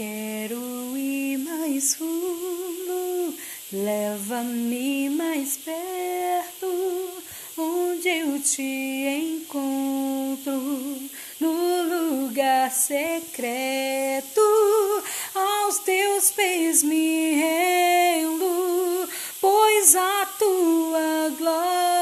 Quero ir mais fundo, leva-me mais perto, onde eu te encontro, no lugar secreto, aos teus pés me rendo, pois a tua glória